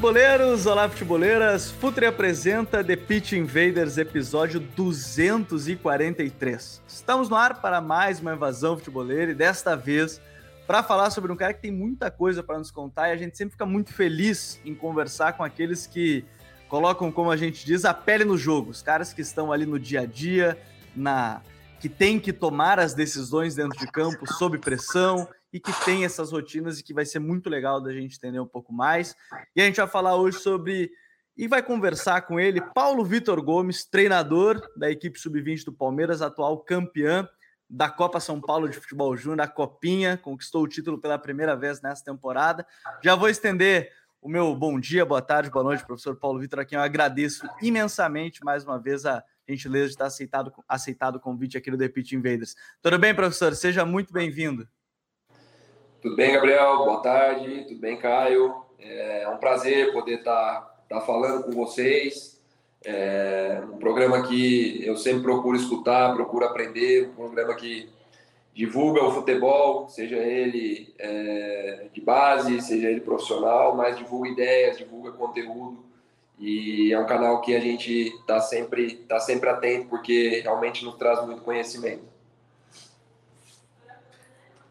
Futeboleiros! Olá, futeboleiras! Futre apresenta The Pitch Invaders, episódio 243. Estamos no ar para mais uma invasão futeboleira e desta vez para falar sobre um cara que tem muita coisa para nos contar e a gente sempre fica muito feliz em conversar com aqueles que colocam, como a gente diz, a pele no jogo. Os caras que estão ali no dia a dia, na que tem que tomar as decisões dentro de campo sob pressão e que tem essas rotinas e que vai ser muito legal da gente entender um pouco mais. E a gente vai falar hoje sobre e vai conversar com ele Paulo Vitor Gomes, treinador da equipe sub-20 do Palmeiras, atual campeã da Copa São Paulo de Futebol Júnior, a Copinha, conquistou o título pela primeira vez nessa temporada. Já vou estender o meu bom dia, boa tarde, boa noite, professor Paulo Vitor, a quem eu agradeço imensamente mais uma vez a gentileza de estar aceitado, aceitado o convite aqui do The Pitch Invaders. Tudo bem, professor? Seja muito bem-vindo. Tudo bem, Gabriel? Boa tarde. Tudo bem, Caio? É um prazer poder estar tá, tá falando com vocês. É um programa que eu sempre procuro escutar, procuro aprender, um programa que divulga o futebol, seja ele é, de base, seja ele profissional, mas divulga ideias, divulga conteúdo. E é um canal que a gente está sempre, tá sempre atento, porque realmente nos traz muito conhecimento.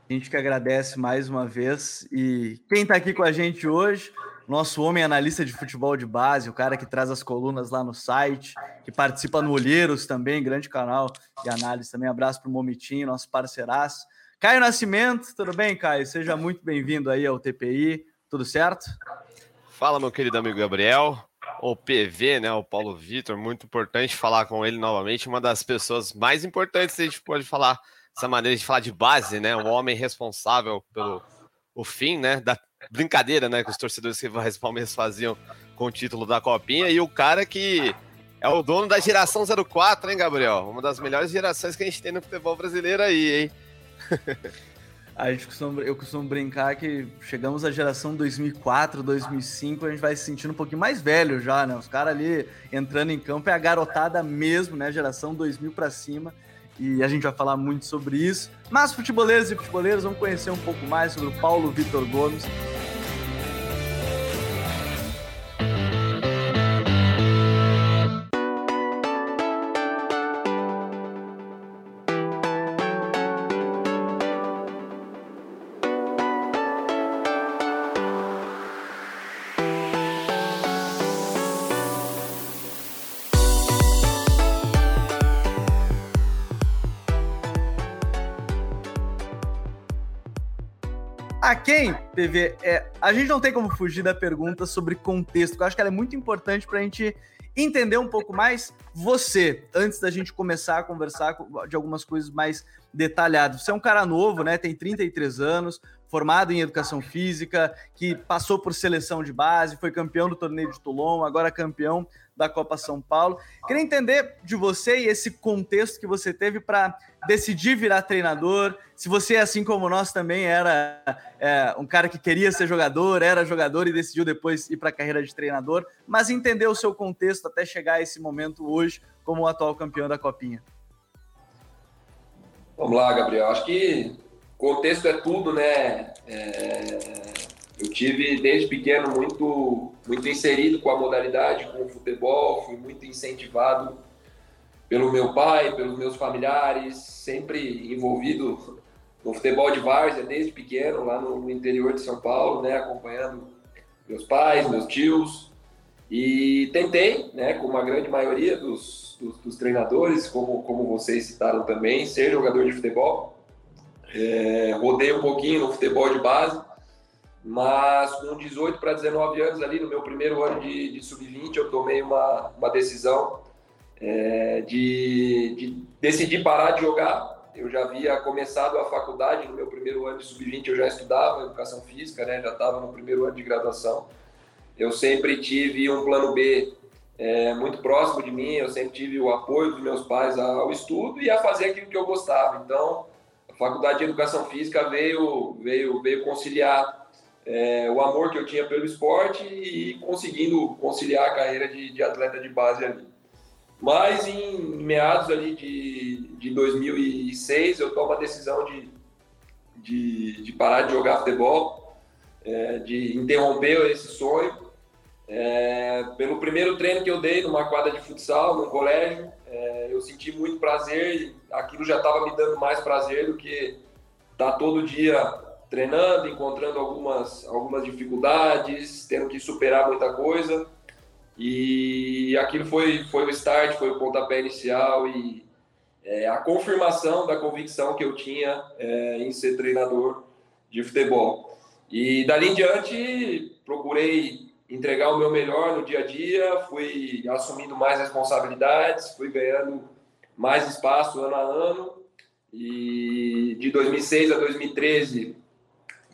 A gente que agradece mais uma vez. E quem está aqui com a gente hoje, nosso homem analista de futebol de base, o cara que traz as colunas lá no site, que participa no Olheiros também, grande canal de análise também. Abraço para o Momitinho, nosso parceiraço. Caio Nascimento, tudo bem, Caio? Seja muito bem-vindo aí ao TPI, tudo certo? Fala, meu querido amigo Gabriel. O PV, né? O Paulo Vitor, muito importante falar com ele novamente. Uma das pessoas mais importantes que a gente pode falar essa maneira de falar de base, né? O homem responsável pelo o fim, né? Da brincadeira, né? Que os torcedores que Palmeiras faziam com o título da Copinha e o cara que é o dono da geração 04, hein, Gabriel? Uma das melhores gerações que a gente tem no futebol brasileiro aí, hein? A gente costuma, eu costumo brincar que chegamos à geração 2004, 2005, a gente vai se sentindo um pouquinho mais velho já, né? Os caras ali entrando em campo é a garotada mesmo, né? Geração 2000 para cima e a gente vai falar muito sobre isso. Mas futeboleiros e futeboleiros vão conhecer um pouco mais sobre o Paulo Vitor Gomes, A quem, PV? É, a gente não tem como fugir da pergunta sobre contexto, que eu acho que ela é muito importante para a gente entender um pouco mais você, antes da gente começar a conversar de algumas coisas mais detalhadas. Você é um cara novo, né? Tem 33 anos, formado em educação física, que passou por seleção de base, foi campeão do torneio de Toulon, agora campeão da Copa São Paulo. Queria entender de você e esse contexto que você teve para decidir virar treinador. Se você, assim como nós, também era é, um cara que queria ser jogador, era jogador e decidiu depois ir para a carreira de treinador, mas entender o seu contexto até chegar a esse momento hoje como o atual campeão da Copinha. Vamos lá, Gabriel. Acho que contexto é tudo, né? É eu tive desde pequeno muito muito inserido com a modalidade, com o futebol, fui muito incentivado pelo meu pai, pelos meus familiares, sempre envolvido no futebol de várzea desde pequeno, lá no, no interior de São Paulo, né, acompanhando meus pais, meus tios, e tentei, né, como a grande maioria dos, dos, dos treinadores, como, como vocês citaram também, ser jogador de futebol. É, rodei um pouquinho no futebol de base, mas com 18 para 19 anos ali, no meu primeiro ano de, de sub-20, eu tomei uma, uma decisão é, de, de decidir parar de jogar eu já havia começado a faculdade, no meu primeiro ano de sub-20 eu já estudava educação física, né? já estava no primeiro ano de graduação. Eu sempre tive um plano B é, muito próximo de mim, eu sempre tive o apoio dos meus pais ao estudo e a fazer aquilo que eu gostava. Então, a faculdade de educação física veio, veio, veio conciliar é, o amor que eu tinha pelo esporte e conseguindo conciliar a carreira de, de atleta de base ali. Mas em meados ali de, de 2006, eu tomo a decisão de, de, de parar de jogar futebol, é, de interromper esse sonho é, pelo primeiro treino que eu dei numa quadra de futsal, no colégio, é, eu senti muito prazer e aquilo já estava me dando mais prazer do que estar tá todo dia treinando, encontrando algumas, algumas dificuldades, tendo que superar muita coisa. E aquilo foi, foi o start, foi o pontapé inicial e é, a confirmação da convicção que eu tinha é, em ser treinador de futebol. E dali em diante, procurei entregar o meu melhor no dia a dia, fui assumindo mais responsabilidades, fui ganhando mais espaço ano a ano. E de 2006 a 2013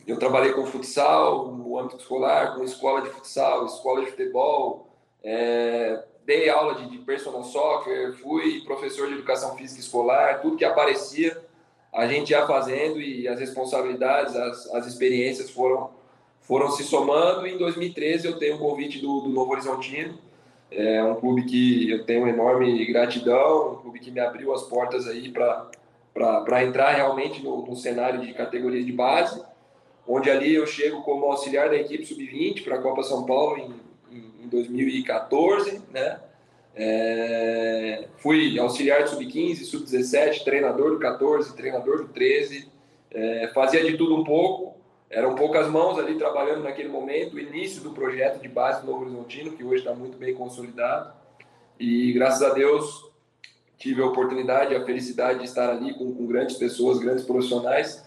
eu trabalhei com futsal no âmbito escolar, com escola de futsal, escola de futebol, é, dei aula de, de personal soccer, fui professor de educação física escolar, tudo que aparecia a gente ia fazendo e as responsabilidades, as, as experiências foram foram se somando. E em 2013 eu tenho um convite do, do Novo Horizontino, é um clube que eu tenho enorme gratidão, um clube que me abriu as portas aí para entrar realmente no, no, cenário de categoria de base, onde ali eu chego como auxiliar da equipe sub-20 para a Copa São Paulo em, em, em 2014, né? É, fui auxiliar de sub-15, sub-17, treinador do 14, treinador do 13, é, fazia de tudo um pouco, eram poucas mãos ali trabalhando naquele momento, início do projeto de base do Novo Horizontino, que hoje está muito bem consolidado. E graças a Deus tive a oportunidade, a felicidade de estar ali com, com grandes pessoas, grandes profissionais,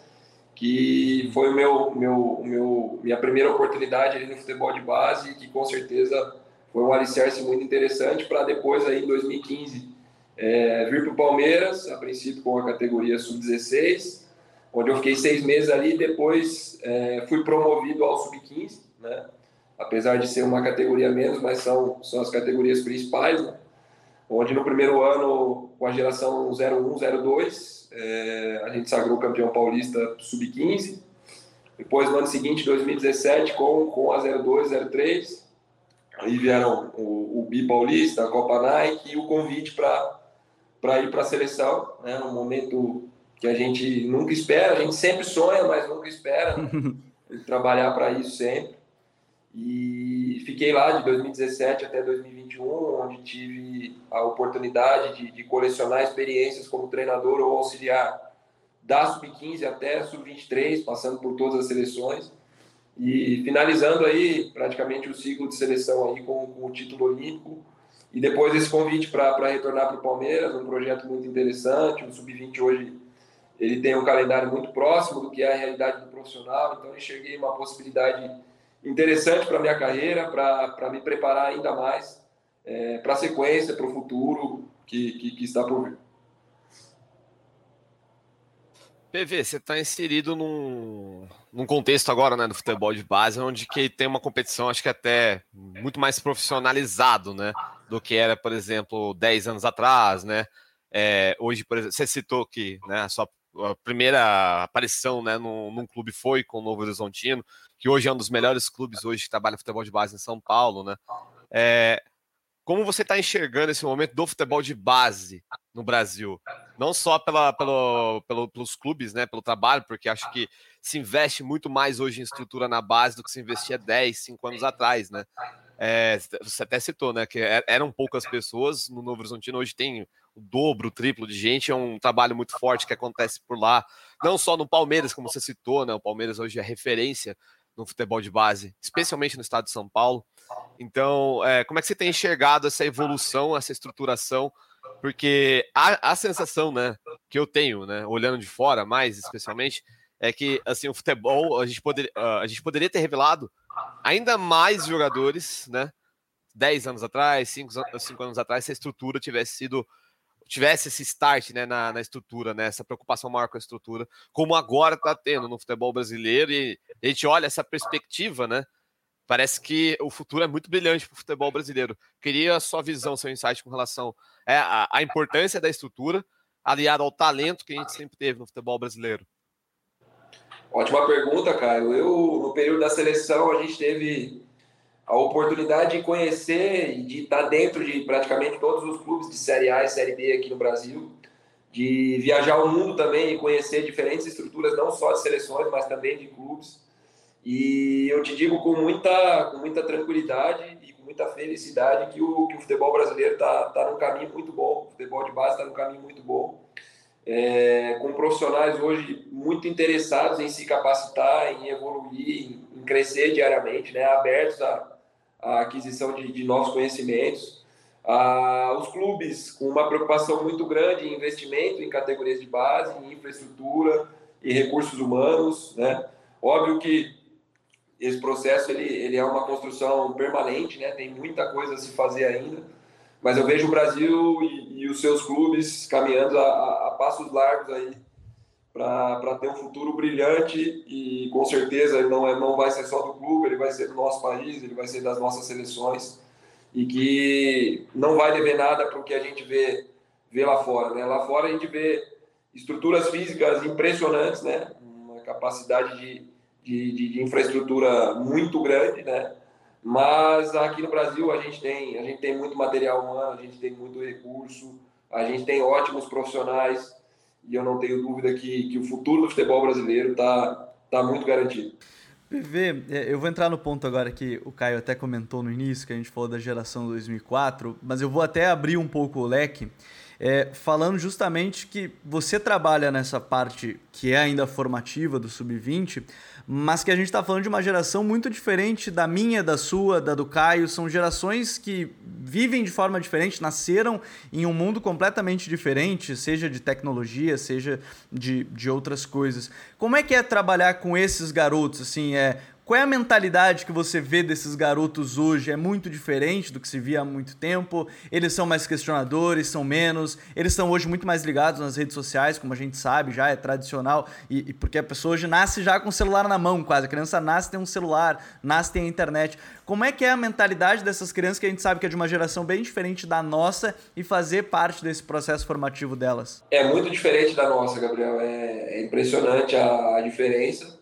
que foi o meu, meu, meu, minha primeira oportunidade ali no futebol de base, que com certeza foi um alicerce muito interessante para depois aí em 2015 é, vir para o Palmeiras, a princípio com a categoria sub-16, onde eu fiquei seis meses ali. Depois é, fui promovido ao sub-15, né? apesar de ser uma categoria menos, mas são, são as categorias principais. Né? Onde no primeiro ano, com a geração 01, 02, é, a gente sagrou campeão paulista sub-15. Depois, no ano seguinte, 2017, com, com a 02, 03, aí vieram o, o Bi Paulista, a Copa Nike e o convite para ir para a seleção, né, no momento que a gente nunca espera, a gente sempre sonha, mas nunca espera né? trabalhar para isso sempre. E fiquei lá de 2017 até 2021, onde tive a oportunidade de, de colecionar experiências como treinador ou auxiliar da sub-15 até sub-23, passando por todas as seleções. E finalizando aí praticamente o ciclo de seleção aí com, com o título olímpico. E depois esse convite para retornar para o Palmeiras, um projeto muito interessante, o sub-20 hoje ele tem um calendário muito próximo do que é a realidade do profissional, então enxerguei uma possibilidade interessante para minha carreira, para me preparar ainda mais é, para a sequência, para o futuro que, que, que, está por vir. PV, você está inserido num, num contexto agora né, do futebol de base, onde que tem uma competição, acho que até muito mais profissionalizado, né, do que era, por exemplo, 10 anos atrás, né? É, hoje, por exemplo, você citou que né, a sua a primeira aparição né, num, num, clube foi com o Novo Horizontino, que hoje é um dos melhores clubes hoje que trabalha futebol de base em São Paulo, né? É, como você está enxergando esse momento do futebol de base no Brasil? Não só pela, pelo, pelo, pelos clubes, né, pelo trabalho, porque acho que se investe muito mais hoje em estrutura na base do que se investia 10, 5 anos atrás, né? É, você até citou, né, que é, eram poucas pessoas no Novo Horizontino, hoje tem o dobro, o triplo de gente, é um trabalho muito forte que acontece por lá, não só no Palmeiras, como você citou, né? O Palmeiras hoje é referência no futebol de base, especialmente no estado de São Paulo. Então, é, como é que você tem enxergado essa evolução, essa estruturação? Porque a, a sensação, né, que eu tenho, né, olhando de fora, mais especialmente, é que assim o futebol a gente poderia, a gente poderia ter revelado ainda mais jogadores, né? 10 anos atrás, 5 anos atrás, se a estrutura tivesse sido tivesse esse start né, na, na estrutura, né, essa preocupação maior com a estrutura, como agora está tendo no futebol brasileiro, e a gente olha essa perspectiva, né? Parece que o futuro é muito brilhante para o futebol brasileiro. Queria a sua visão, seu insight com relação é, à, à importância da estrutura, aliado ao talento que a gente sempre teve no futebol brasileiro. Ótima pergunta, Caio. Eu, no período da seleção, a gente teve a oportunidade de conhecer e de estar dentro de praticamente todos os clubes de Série A e Série B aqui no Brasil, de viajar o mundo também e conhecer diferentes estruturas, não só de seleções, mas também de clubes. E eu te digo com muita, com muita tranquilidade e com muita felicidade que o, que o futebol brasileiro está tá num caminho muito bom, o futebol de base está num caminho muito bom, é, com profissionais hoje muito interessados em se capacitar, em evoluir, em, em crescer diariamente, né, abertos a a aquisição de, de novos conhecimentos. Ah, os clubes com uma preocupação muito grande em investimento em categorias de base, em infraestrutura e recursos humanos, né? Óbvio que esse processo ele, ele é uma construção permanente, né? Tem muita coisa a se fazer ainda, mas eu vejo o Brasil e, e os seus clubes caminhando a, a, a passos largos aí para ter um futuro brilhante e com certeza ele não, é, não vai ser só do clube, ele vai ser do nosso país, ele vai ser das nossas seleções e que não vai dever nada para o que a gente vê, vê lá fora. Né? Lá fora a gente vê estruturas físicas impressionantes, né? uma capacidade de, de, de, infraestrutura muito grande, né? mas aqui no Brasil a gente tem, a gente tem muito material humano, a gente tem muito recurso, a gente tem ótimos profissionais, e eu não tenho dúvida que, que o futuro do futebol brasileiro está tá muito garantido. PV, é, eu vou entrar no ponto agora que o Caio até comentou no início, que a gente falou da geração 2004, mas eu vou até abrir um pouco o leque é, falando justamente que você trabalha nessa parte que é ainda formativa do sub-20, mas que a gente está falando de uma geração muito diferente da minha, da sua, da do Caio. São gerações que vivem de forma diferente, nasceram em um mundo completamente diferente, seja de tecnologia, seja de, de outras coisas. Como é que é trabalhar com esses garotos? Assim, é qual é a mentalidade que você vê desses garotos hoje? É muito diferente do que se via há muito tempo? Eles são mais questionadores, são menos? Eles são hoje muito mais ligados nas redes sociais, como a gente sabe, já é tradicional, e, e porque a pessoa hoje nasce já com o celular na mão, quase. A criança nasce tem um celular, nasce tem a internet. Como é que é a mentalidade dessas crianças que a gente sabe que é de uma geração bem diferente da nossa e fazer parte desse processo formativo delas? É muito diferente da nossa, Gabriel. É, é impressionante a, a diferença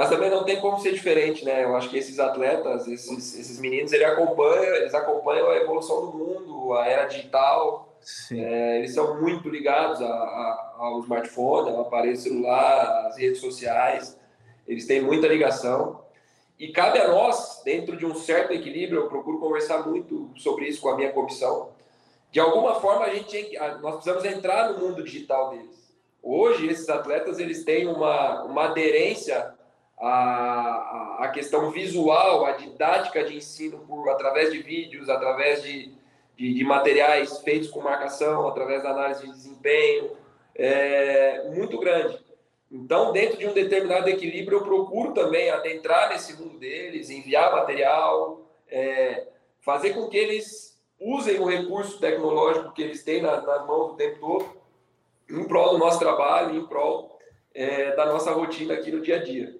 mas também não tem como ser diferente, né? Eu acho que esses atletas, esses, esses meninos, eles acompanham, eles acompanham a evolução do mundo, a era digital. É, eles são muito ligados a, a, ao smartphone, ao aparelho celular, às redes sociais. Eles têm muita ligação. E cabe a nós, dentro de um certo equilíbrio, eu procuro conversar muito sobre isso com a minha comissão. De alguma forma, a gente, nós precisamos entrar no mundo digital deles. Hoje, esses atletas eles têm uma, uma aderência a, a questão visual, a didática de ensino por, através de vídeos, através de, de, de, materiais feitos com marcação, através da análise de desempenho, é muito grande. Então, dentro de um determinado equilíbrio, eu procuro também adentrar nesse mundo deles, enviar material, é, fazer com que eles usem o recurso tecnológico que eles têm nas, nas mãos o tempo todo, em prol do nosso trabalho, em prol é, da nossa rotina aqui no dia a dia.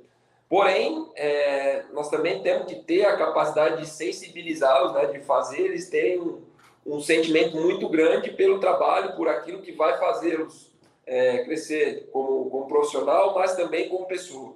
Porém, é, nós também temos que ter a capacidade de sensibilizá-los, né, de fazer eles terem um, um, sentimento muito grande pelo trabalho, por aquilo que vai fazê-los é, crescer como, como profissional, mas também como pessoa.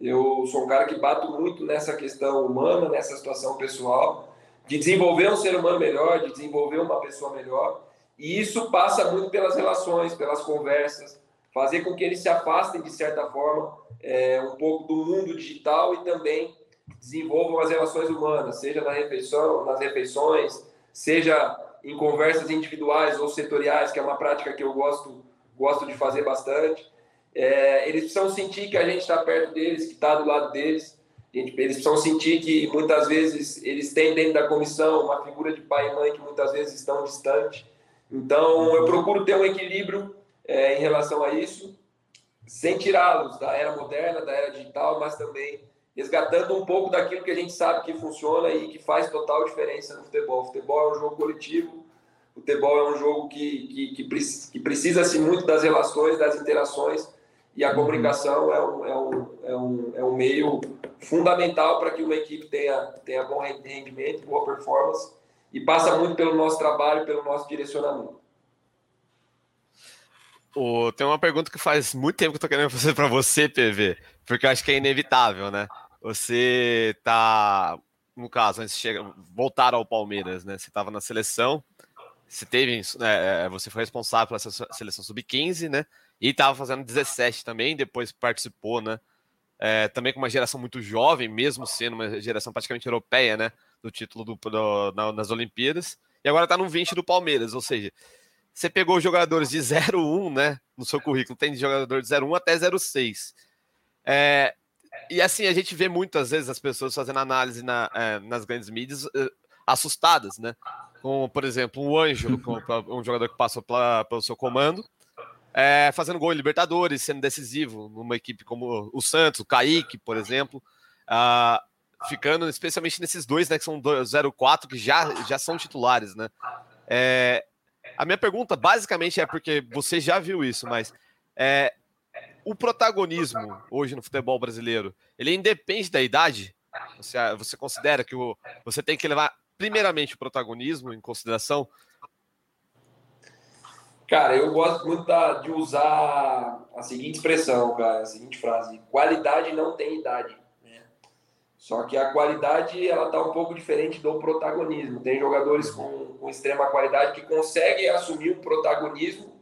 Eu sou um cara que bato muito nessa questão humana, nessa situação pessoal, de desenvolver um ser humano melhor, de desenvolver uma pessoa melhor. E isso passa muito pelas relações, pelas conversas, fazer com que eles se afastem, de certa forma, é, um pouco do mundo digital e também desenvolvam as relações humanas, seja na refeição, nas refeições, seja em conversas individuais ou setoriais, que é uma prática que eu gosto, gosto de fazer bastante. É, eles precisam sentir que a gente está perto deles, que está do lado deles. Eles precisam sentir que muitas vezes eles têm dentro da comissão uma figura de pai e mãe que muitas vezes estão distantes. Então, eu procuro ter um equilíbrio é, em relação a isso sem tirá-los da era moderna, da era digital, mas também resgatando um pouco daquilo que a gente sabe que funciona e que faz total diferença no futebol. O futebol é um jogo coletivo, o futebol é um jogo que, que, que, que precisa-se muito das relações, das interações, e a uhum. comunicação é um, é um, é um, é um meio fundamental para que uma equipe tenha, tenha bom rendimento, boa performance, e passa muito pelo nosso trabalho, pelo nosso direcionamento. Tem uma pergunta que faz muito tempo que eu tô querendo fazer para você, PV, porque eu acho que é inevitável, né? Você tá, no caso, antes de chegar, voltar ao Palmeiras, né? Você estava na seleção, você teve, é, você foi responsável pela seleção sub-15, né? E estava fazendo 17 também, depois participou, né? É, também com uma geração muito jovem, mesmo sendo uma geração praticamente europeia, né? Do título do, do na, nas Olimpíadas. E agora está no 20 do Palmeiras, ou seja, você pegou jogadores de 0-1, né? No seu currículo, tem jogador de 0-1 até 0-6. É, e assim, a gente vê muitas vezes as pessoas fazendo análise na, é, nas grandes mídias é, assustadas, né? Com, por exemplo, um Ângelo, um jogador que passou pela, pelo seu comando, é, fazendo gol em Libertadores, sendo decisivo numa equipe como o Santos, o Kaique, por exemplo. Uh, ficando especialmente nesses dois, né? Que são 0-4, que já, já são titulares, né? É, a minha pergunta, basicamente, é porque você já viu isso, mas é, o protagonismo hoje no futebol brasileiro, ele independe da idade? Você, você considera que o, você tem que levar, primeiramente, o protagonismo em consideração? Cara, eu gosto muito da, de usar a seguinte expressão, cara, a seguinte frase: qualidade não tem idade. Só que a qualidade ela está um pouco diferente do protagonismo. Tem jogadores com, com extrema qualidade que conseguem assumir o protagonismo.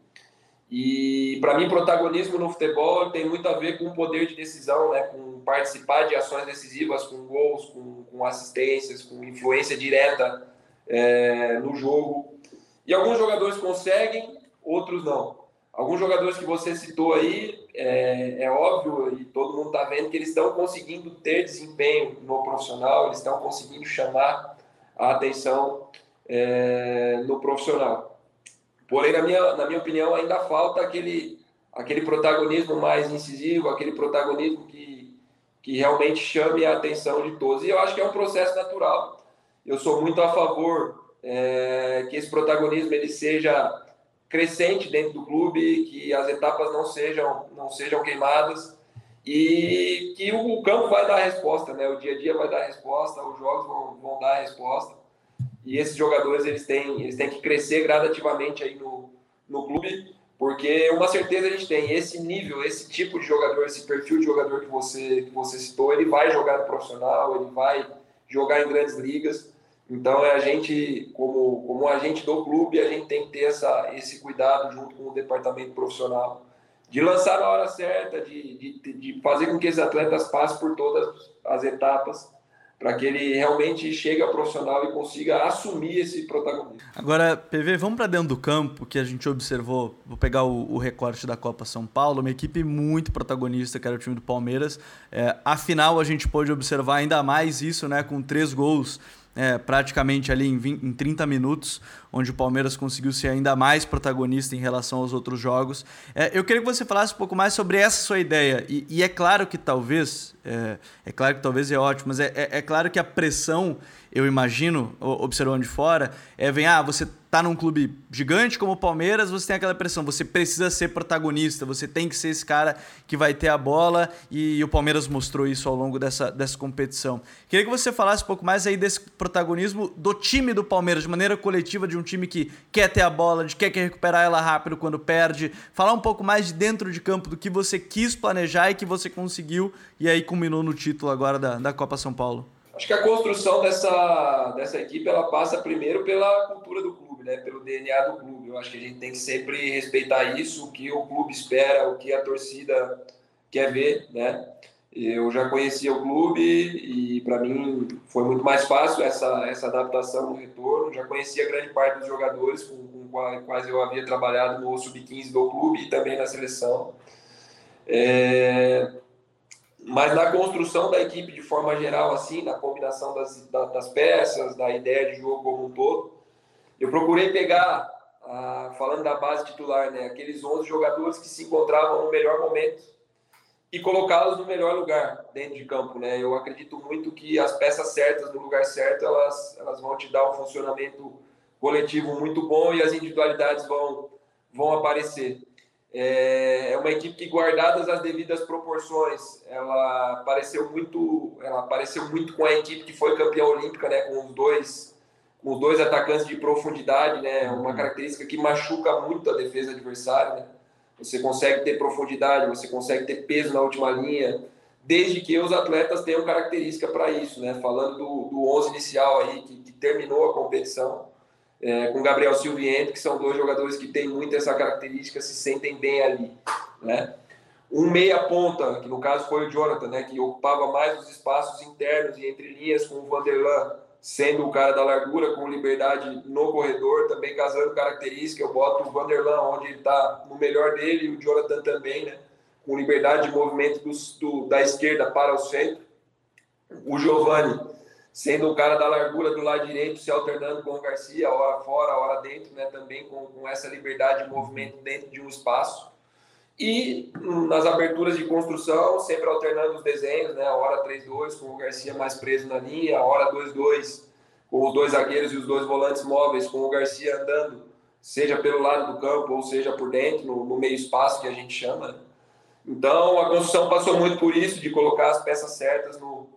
E para mim, protagonismo no futebol tem muito a ver com o poder de decisão, né? com participar de ações decisivas, com gols, com, com assistências, com influência direta é, no jogo. E alguns jogadores conseguem, outros não. Alguns jogadores que você citou aí, é, é óbvio e todo mundo está vendo que eles estão conseguindo ter desempenho no profissional, eles estão conseguindo chamar a atenção é, no profissional. Porém, na minha, na minha opinião, ainda falta aquele, aquele protagonismo mais incisivo, aquele protagonismo que, que realmente chame a atenção de todos. E eu acho que é um processo natural. Eu sou muito a favor é, que esse protagonismo ele seja crescente dentro do clube, que as etapas não sejam, não sejam queimadas e que o campo vai dar a resposta, né? O dia a dia vai dar a resposta, os jogos vão, vão dar a resposta. E esses jogadores eles têm, eles têm que crescer gradativamente aí no, no clube, porque uma certeza a gente tem, esse nível, esse tipo de jogador, esse perfil de jogador que você, que você citou, ele vai jogar no profissional, ele vai jogar em grandes ligas. Então, é a gente, como, como agente do clube, a gente tem que ter essa, esse cuidado junto com o departamento profissional, de lançar na hora certa, de, de, de fazer com que esses atletas passem por todas as etapas, para que ele realmente chegue ao profissional e consiga assumir esse protagonismo. Agora, PV, vamos para dentro do campo, que a gente observou, vou pegar o, o, recorte da Copa São Paulo, uma equipe muito protagonista, que era o time do Palmeiras. É, afinal, a gente pôde observar ainda mais isso, né, com três gols é, praticamente ali em, 20, em 30 minutos, onde o Palmeiras conseguiu ser ainda mais protagonista em relação aos outros jogos. É, eu queria que você falasse um pouco mais sobre essa sua ideia. E, e é claro que talvez, é, é, claro que talvez é ótimo, mas é, é, é claro que a pressão, eu imagino, observando de fora, é vem, ah, você tá num clube gigante como o Palmeiras, você tem aquela pressão, você precisa ser protagonista, você tem que ser esse cara que vai ter a bola e, o Palmeiras mostrou isso ao longo dessa, dessa competição. Queria que você falasse um pouco mais aí desse protagonismo do time do Palmeiras, de maneira coletiva, de um time que quer ter a bola, de quer, quer recuperar ela rápido quando perde. Falar um pouco mais de dentro de campo do que você quis planejar e que você conseguiu e aí culminou no título agora da, da Copa São Paulo. Acho que a construção dessa, dessa equipe ela passa primeiro pela cultura do clube, né, pelo DNA do clube. Eu acho que a gente tem que sempre respeitar isso, o que o clube espera, o que a torcida quer ver, né? Eu já conhecia o clube e para mim foi muito mais fácil essa, essa adaptação no retorno. Já conhecia grande parte dos jogadores com, com quais eu havia trabalhado no sub-15 do clube e também na seleção. É, mas na construção da equipe de forma geral, assim, na combinação das, das peças, da ideia de jogo como um todo, eu procurei pegar, ah, falando da base titular, né, aqueles 11 jogadores que se encontravam no melhor momento e colocá-los no melhor lugar dentro de campo, né? Eu acredito muito que as peças certas no lugar certo, elas, elas vão te dar um funcionamento coletivo muito bom e as individualidades vão, vão aparecer. É, é uma equipe que, guardadas as devidas proporções, ela pareceu muito, ela pareceu muito com a equipe que foi campeã olímpica, né, com os dois, com os dois atacantes de profundidade, né, uma característica que machuca muito a defesa adversária. Né? Você consegue ter profundidade, você consegue ter peso na última linha, desde que os atletas tenham característica para isso, né? Falando do, do 11 inicial aí que, que terminou a competição é, com Gabriel Silva e Henrique, que são dois jogadores que têm muito essa característica, se sentem bem ali, né? Um meia ponta, que no caso foi o Jonathan, né, que ocupava mais os espaços internos e entre linhas com o Vanderlan, sendo o cara da largura, com liberdade no corredor, também casando característica, eu boto o Vanderlan onde ele está no melhor dele, e o Jonathan também, né, com liberdade de movimento do, da esquerda para o centro. O Giovani sendo o cara da largura do lado direito, se alternando com o Garcia, hora fora, hora dentro, né, também com, com essa liberdade de movimento dentro de um espaço. E nas aberturas de construção, sempre alternando os desenhos, né, a hora 3-2 com o Garcia mais preso na linha, a hora 2-2 com os dois zagueiros e os dois volantes móveis, com o Garcia andando, seja pelo lado do campo ou seja por dentro, no, no meio espaço que a gente chama. Né. Então a construção passou muito por isso, de colocar as peças certas no,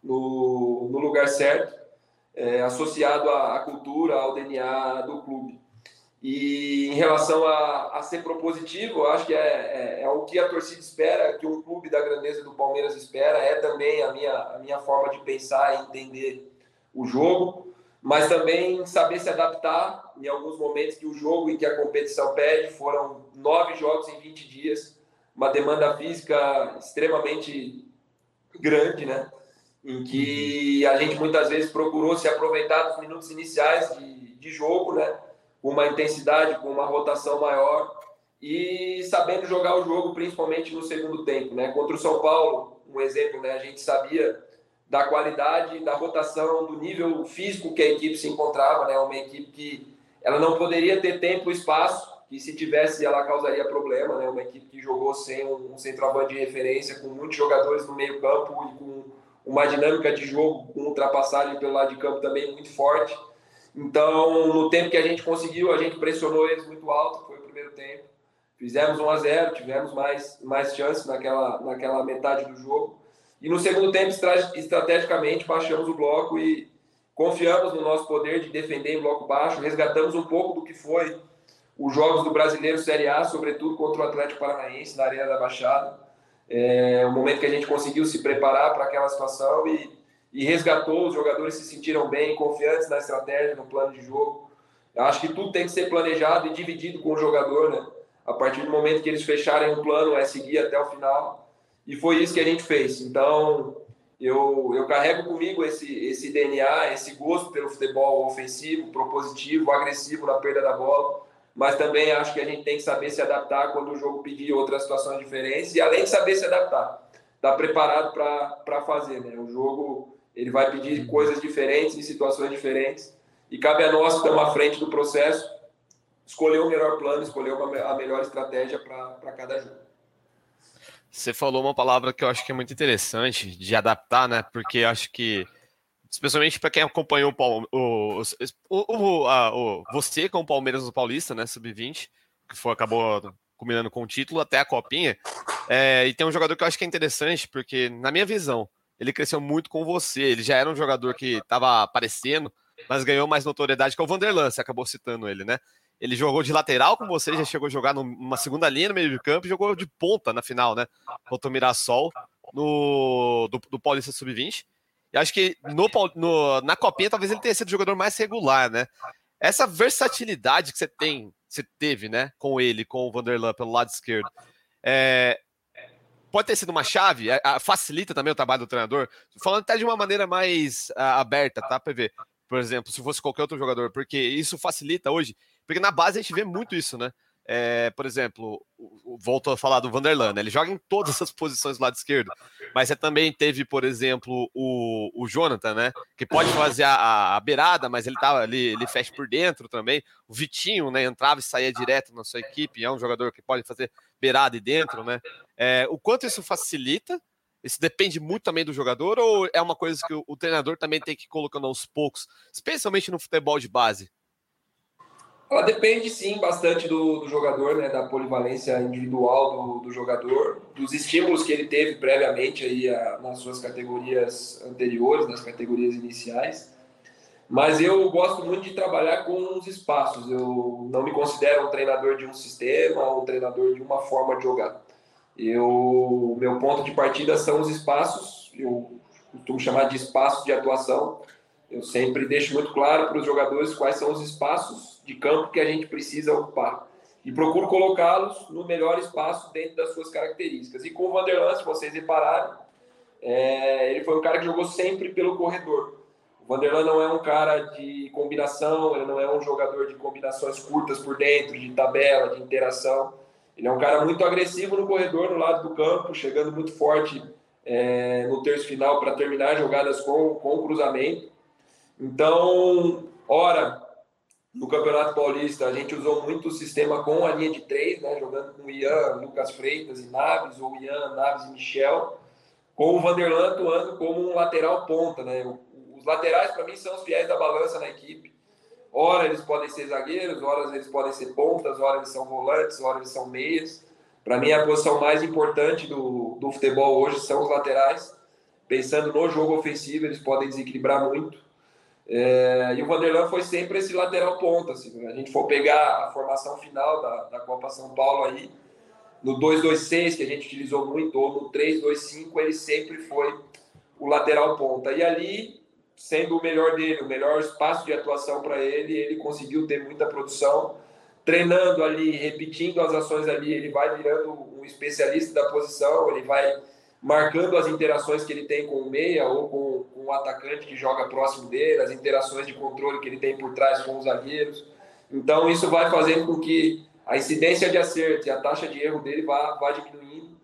no, no lugar certo, é, associado à, à, cultura, ao DNA do clube. E em relação a, a ser propositivo, acho que é, é, é, o que a torcida espera, que um clube da grandeza do Palmeiras espera, é também a minha, a minha forma de pensar e entender o jogo, mas também saber se adaptar em alguns momentos que o jogo e que a competição pede. Foram nove jogos em 20 dias, uma demanda física extremamente grande, né? em que a gente muitas vezes procurou se aproveitar dos minutos iniciais de, de jogo, né? Com uma intensidade, com uma rotação maior e sabendo jogar o jogo, principalmente no segundo tempo. Né? Contra o São Paulo, um exemplo, né? a gente sabia da qualidade, da rotação, do nível físico que a equipe se encontrava, né? uma equipe que ela não poderia ter tempo e espaço, que se tivesse ela causaria problema, né? uma equipe que jogou sem um, um centroavante de referência, com muitos jogadores no meio campo e com uma dinâmica de jogo com ultrapassagem pelo lado de campo também muito forte. Então, no tempo que a gente conseguiu, a gente pressionou eles muito alto, foi o primeiro tempo. Fizemos 1 a 0, tivemos mais mais chances naquela naquela metade do jogo. E no segundo tempo, estrategicamente, baixamos o bloco e confiamos no nosso poder de defender em bloco baixo, resgatamos um pouco do que foi os jogos do Brasileiro Série A, sobretudo contra o Atlético Paranaense na Arena da Baixada é o momento que a gente conseguiu se preparar para aquela situação e, e resgatou, os jogadores se sentiram bem, confiantes na estratégia, no plano de jogo. Eu acho que tudo tem que ser planejado e dividido com o jogador, né? A partir do momento que eles fecharem o plano, é seguir até o final. E foi isso que a gente fez. Então, eu, eu carrego comigo esse, esse DNA, esse gosto pelo futebol ofensivo, propositivo, agressivo na perda da bola mas também acho que a gente tem que saber se adaptar quando o jogo pedir outras situações diferentes e além de saber se adaptar, estar tá preparado para fazer, né? O jogo ele vai pedir coisas diferentes em situações diferentes e cabe a nós que estamos à frente do processo escolher o melhor plano, escolher uma, a melhor estratégia para cada jogo. Você falou uma palavra que eu acho que é muito interessante de adaptar, né? Porque acho que especialmente para quem acompanhou o, o, o, a, o, você com o Palmeiras no Paulista, né, sub-20, que foi, acabou combinando com o título até a copinha. É, e tem um jogador que eu acho que é interessante, porque, na minha visão, ele cresceu muito com você. Ele já era um jogador que estava aparecendo, mas ganhou mais notoriedade que o Vanderlan, você acabou citando ele, né? Ele jogou de lateral com você, já chegou a jogar numa segunda linha no meio de campo e jogou de ponta na final, né? Contra o Mirassol no, do, do Paulista Sub-20. E acho que no, no, na Copinha talvez ele tenha sido o jogador mais regular, né? Essa versatilidade que você tem, você teve, né, com ele, com o Vanderlan pelo lado esquerdo, é, pode ter sido uma chave, é, facilita também o trabalho do treinador, falando até de uma maneira mais uh, aberta, tá, PV? Por exemplo, se fosse qualquer outro jogador, porque isso facilita hoje, porque na base a gente vê muito isso, né? É, por exemplo, volto a falar do Vanderlan, né? ele joga em todas as posições do lado esquerdo, mas você também teve, por exemplo, o, o Jonathan, né? Que pode fazer a, a beirada, mas ele tá ali, ele fecha por dentro também. O Vitinho, né? Entrava e saía direto na sua equipe, é um jogador que pode fazer beirada e dentro, né? É, o quanto isso facilita? Isso depende muito também do jogador, ou é uma coisa que o, o treinador também tem que ir colocando aos poucos, especialmente no futebol de base? Ela depende sim bastante do, do jogador, né, da polivalência individual do, do, jogador, dos estímulos que ele teve previamente aí a, nas suas categorias anteriores, nas categorias iniciais. Mas eu gosto muito de trabalhar com os espaços. Eu não me considero um treinador de um sistema um treinador de uma forma de jogar. Eu, meu ponto de partida são os espaços. Eu costumo chamar de espaços de atuação. Eu sempre deixo muito claro para os jogadores quais são os espaços de campo que a gente precisa ocupar. E procuro colocá-los no melhor espaço dentro das suas características. E com o Vanderlan, se vocês repararem, é, ele foi um cara que jogou sempre pelo corredor. O Vanderlan não é um cara de combinação, ele não é um jogador de combinações curtas por dentro, de tabela, de interação. Ele é um cara muito agressivo no corredor, no lado do campo, chegando muito forte é, no terço final para terminar jogadas com, com cruzamento. Então, ora, no Campeonato Paulista, a gente usou muito o sistema com a linha de três, né, jogando com Ian, Lucas Freitas e Naves, ou Ian, Naves e Michel, com o Vanderlan atuando como um lateral ponta. Né? Os laterais, para mim, são os fiéis da balança na equipe. Ora eles podem ser zagueiros, ora eles podem ser pontas, ora eles são volantes, ora eles são meias. Para mim, a posição mais importante do, do futebol hoje são os laterais. Pensando no jogo ofensivo, eles podem desequilibrar muito. É, e o Vanderlan foi sempre esse lateral ponta. Assim, se a gente for pegar a formação final da, da Copa São Paulo aí, no 2-2-6, que a gente utilizou muito, ou no 3-2-5, ele sempre foi o lateral ponta. E ali sendo o melhor dele, o melhor espaço de atuação para ele, ele conseguiu ter muita produção. Treinando ali, repetindo as ações ali, ele vai virando um especialista da posição, ele vai marcando as interações que ele tem com o meia ou com, com o atacante que joga próximo dele, as interações de controle que ele tem por trás com os zagueiros. Então, isso vai fazendo com que a incidência de acerto e a taxa de erro dele vá, vá diminuindo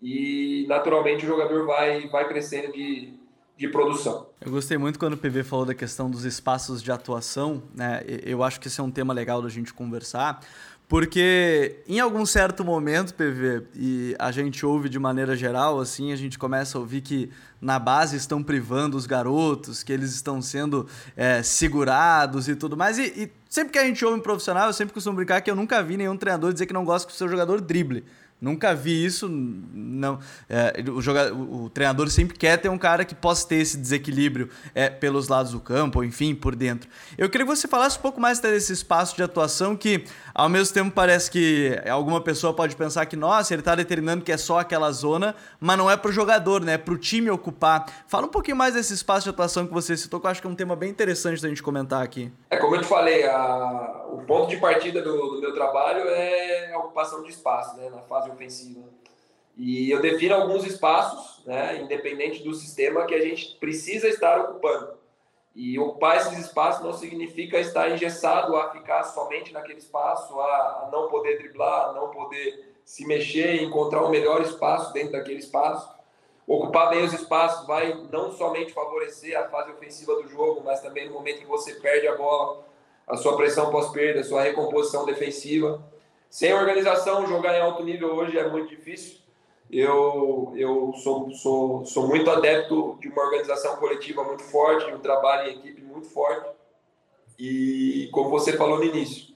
e, naturalmente, o jogador vai, vai crescendo de, de produção. Eu gostei muito quando o PV falou da questão dos espaços de atuação, né? Eu acho que esse é um tema legal da gente conversar, porque em algum certo momento, PV, e a gente ouve de maneira geral, assim, a gente começa a ouvir que na base estão privando os garotos, que eles estão sendo é, segurados e tudo mais. E, e, sempre que a gente ouve um profissional, eu sempre costumo brincar que eu nunca vi nenhum treinador dizer que não gosta que o seu jogador drible. Nunca vi isso. Não, é, o, jogador, o, treinador sempre quer ter um cara que possa ter esse desequilíbrio é, pelos lados do campo, ou enfim, por dentro. Eu queria que você falasse um pouco mais desse espaço de atuação que, ao mesmo tempo, parece que alguma pessoa pode pensar que, nossa, ele está determinando que é só aquela zona, mas não é para o jogador, né? É para o time ocupar. Fala um pouquinho mais desse espaço de atuação que você citou, que eu acho que é um tema bem interessante da gente comentar aqui. É, como eu te falei, a... o ponto de partida do, do meu trabalho é a ocupação de espaço, né? Na fase ofensiva. E eu defino alguns espaços, né, independente do sistema, que a gente precisa estar ocupando. E ocupar esses espaços não significa estar engessado a ficar somente naquele espaço, a, a não poder driblar, a não poder se mexer, encontrar o um melhor espaço dentro daquele espaço. Ocupar bem os espaços vai não somente favorecer a fase ofensiva do jogo, mas também no momento que você perde a bola, a sua pressão pós-perda, a sua recomposição defensiva. Sem organização, jogar em alto nível hoje é muito difícil. Eu, eu sou, sou, sou muito adepto de uma organização coletiva muito forte, de um trabalho em equipe muito forte. E como você falou no início,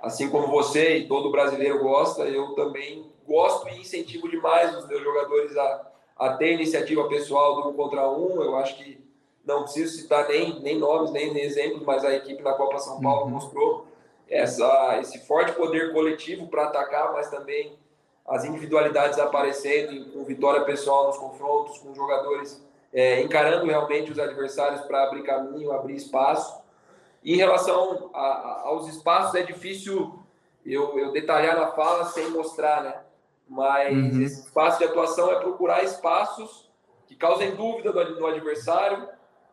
assim como você e todo brasileiro gosta, eu também gosto e incentivo demais os meus jogadores a, a ter iniciativa pessoal do um contra um. Eu acho que não preciso citar nem, nem nomes, nem, nem exemplos, mas a equipe na Copa São Paulo uhum. mostrou essa, esse forte poder coletivo para atacar, mas também as individualidades aparecendo, com vitória pessoal nos confrontos, com jogadores é, encarando realmente os adversários para abrir caminho, abrir espaço. E em relação a, a, aos espaços, é difícil eu, eu, detalhar na fala sem mostrar, né? Mas uhum. esse espaço de atuação é procurar espaços que causem dúvida no, no adversário,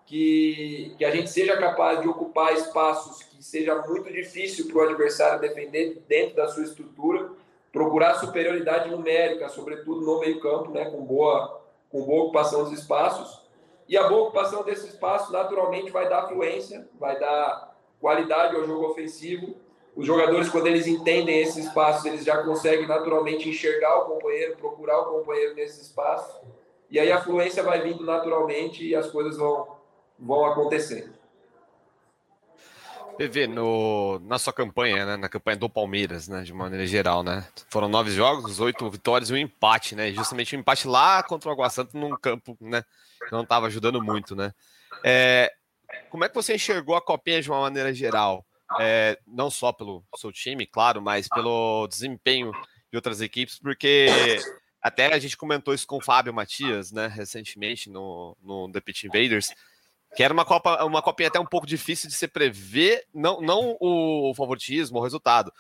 que, que a gente seja capaz de ocupar espaços que seja muito difícil para o adversário defender dentro da sua estrutura, procurar superioridade numérica, sobretudo no meio-campo, né, com boa, com boa ocupação dos espaços. E a boa ocupação desse espaço, naturalmente, vai dar fluência, vai dar qualidade ao jogo ofensivo. Os jogadores, quando eles entendem esse espaço, eles já conseguem naturalmente enxergar o companheiro, procurar o companheiro nesse espaço. E aí a fluência vai vindo naturalmente e as coisas vão, vão acontecendo. PV, no, na sua campanha, né, na campanha do Palmeiras, né, de maneira geral, né, foram nove jogos, oito vitórias e um empate, né, justamente um empate lá contra o Água Santa num campo, né, que não estava ajudando muito, né. É, como é que você enxergou a copinha de uma maneira geral? É, não só pelo seu time, claro, mas pelo desempenho de outras equipes, porque até a gente comentou isso com o Fábio Matias, né, recentemente no, no The Pitch Invaders, que era uma Copa, uma copinha até um pouco difícil de se prever, não, não o favoritismo, o resultado,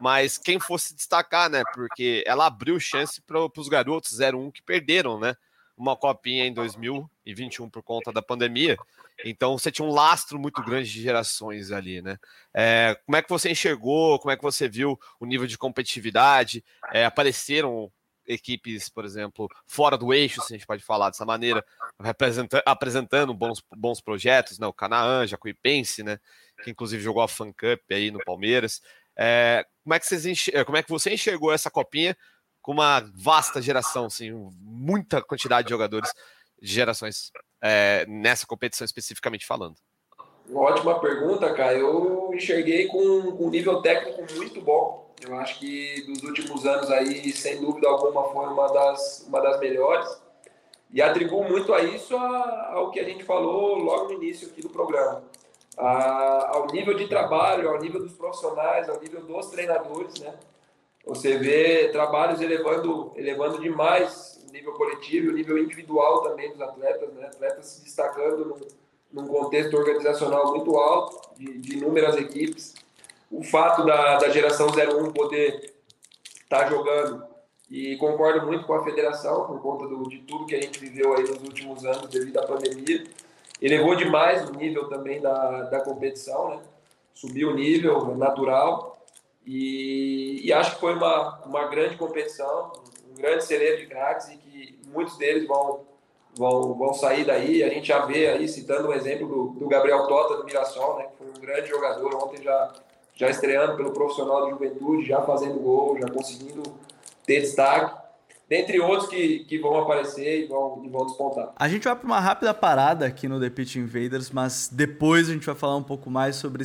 mas quem fosse destacar, né? Porque ela abriu chance para os garotos 01 que perderam, né? Uma copinha em 2021 por conta da pandemia. Então você tinha um lastro muito grande de gerações ali, né? É, como é que você enxergou? Como é que você viu o nível de competitividade? É, apareceram equipes, por exemplo, fora do eixo, se a gente pode falar dessa maneira, apresentando bons, bons projetos, né? O Canaã, Jacuipense, né? Que inclusive jogou a Fan Cup aí no Palmeiras. É, como, é que vocês enxer... como é que você enxergou essa copinha com uma vasta geração, assim, muita quantidade de jogadores de gerações é, nessa competição especificamente falando? Ótima pergunta, cara. Eu enxerguei com, com um nível técnico muito bom eu acho que dos últimos anos aí, sem dúvida alguma, foi uma das, uma das melhores. E atribuo muito a isso ao que a gente falou logo no início aqui do programa. A, ao nível de trabalho, ao nível dos profissionais, ao nível dos treinadores, né? Você vê trabalhos elevando, elevando demais o nível coletivo, o nível individual também dos atletas, né? Atletas se destacando num, num contexto organizacional muito alto, de, de inúmeras equipes o fato da, da geração 01 poder estar tá jogando e concordo muito com a federação por conta do, de tudo que a gente viveu aí nos últimos anos devido à pandemia. Elevou demais o nível também da, da competição, né? Subiu o nível natural e, e acho que foi uma, uma grande competição, um grande celeiro de craques e que muitos deles vão, vão, vão sair daí. A gente já vê aí, citando o um exemplo do, do Gabriel Tota do Mirassol, né? Que foi um grande jogador, ontem já já estreando pelo profissional de juventude, já fazendo gol, já conseguindo ter destaque, dentre outros que, que vão aparecer e vão, e vão despontar. A gente vai para uma rápida parada aqui no The Pitch Invaders, mas depois a gente vai falar um pouco mais sobre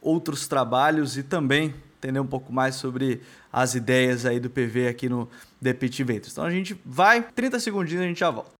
outros trabalhos e também entender um pouco mais sobre as ideias aí do PV aqui no The Pitch Invaders. Então a gente vai, 30 segundinhos a gente já volta.